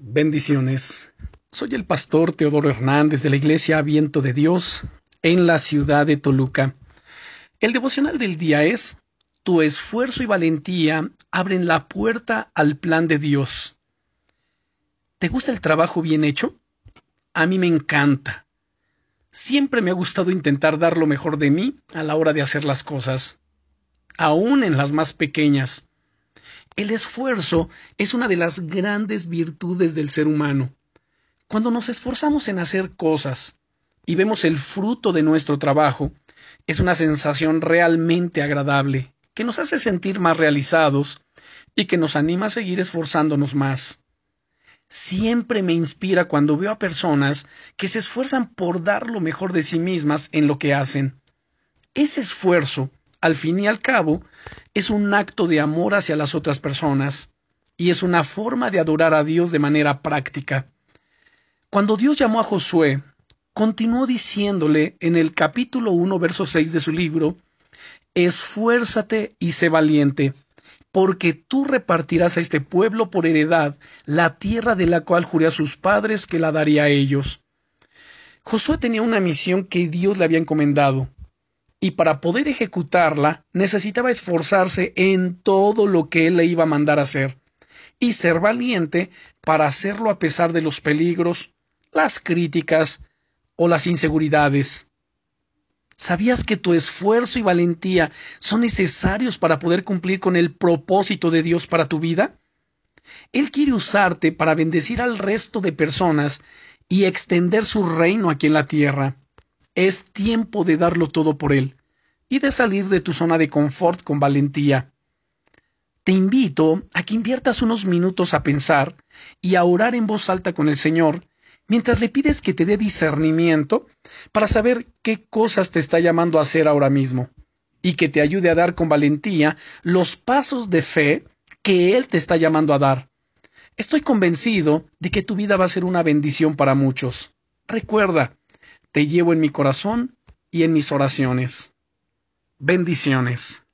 Bendiciones. Soy el pastor Teodoro Hernández de la Iglesia Viento de Dios en la ciudad de Toluca. El devocional del día es Tu esfuerzo y valentía abren la puerta al plan de Dios. ¿Te gusta el trabajo bien hecho? A mí me encanta. Siempre me ha gustado intentar dar lo mejor de mí a la hora de hacer las cosas, aun en las más pequeñas. El esfuerzo es una de las grandes virtudes del ser humano. Cuando nos esforzamos en hacer cosas y vemos el fruto de nuestro trabajo, es una sensación realmente agradable, que nos hace sentir más realizados y que nos anima a seguir esforzándonos más. Siempre me inspira cuando veo a personas que se esfuerzan por dar lo mejor de sí mismas en lo que hacen. Ese esfuerzo al fin y al cabo, es un acto de amor hacia las otras personas y es una forma de adorar a Dios de manera práctica. Cuando Dios llamó a Josué, continuó diciéndole en el capítulo 1, verso 6 de su libro, Esfuérzate y sé valiente, porque tú repartirás a este pueblo por heredad la tierra de la cual juré a sus padres que la daría a ellos. Josué tenía una misión que Dios le había encomendado, y para poder ejecutarla necesitaba esforzarse en todo lo que él le iba a mandar hacer, y ser valiente para hacerlo a pesar de los peligros, las críticas o las inseguridades. ¿Sabías que tu esfuerzo y valentía son necesarios para poder cumplir con el propósito de Dios para tu vida? Él quiere usarte para bendecir al resto de personas y extender su reino aquí en la tierra. Es tiempo de darlo todo por Él y de salir de tu zona de confort con valentía. Te invito a que inviertas unos minutos a pensar y a orar en voz alta con el Señor mientras le pides que te dé discernimiento para saber qué cosas te está llamando a hacer ahora mismo y que te ayude a dar con valentía los pasos de fe que Él te está llamando a dar. Estoy convencido de que tu vida va a ser una bendición para muchos. Recuerda, te llevo en mi corazón y en mis oraciones. Bendiciones.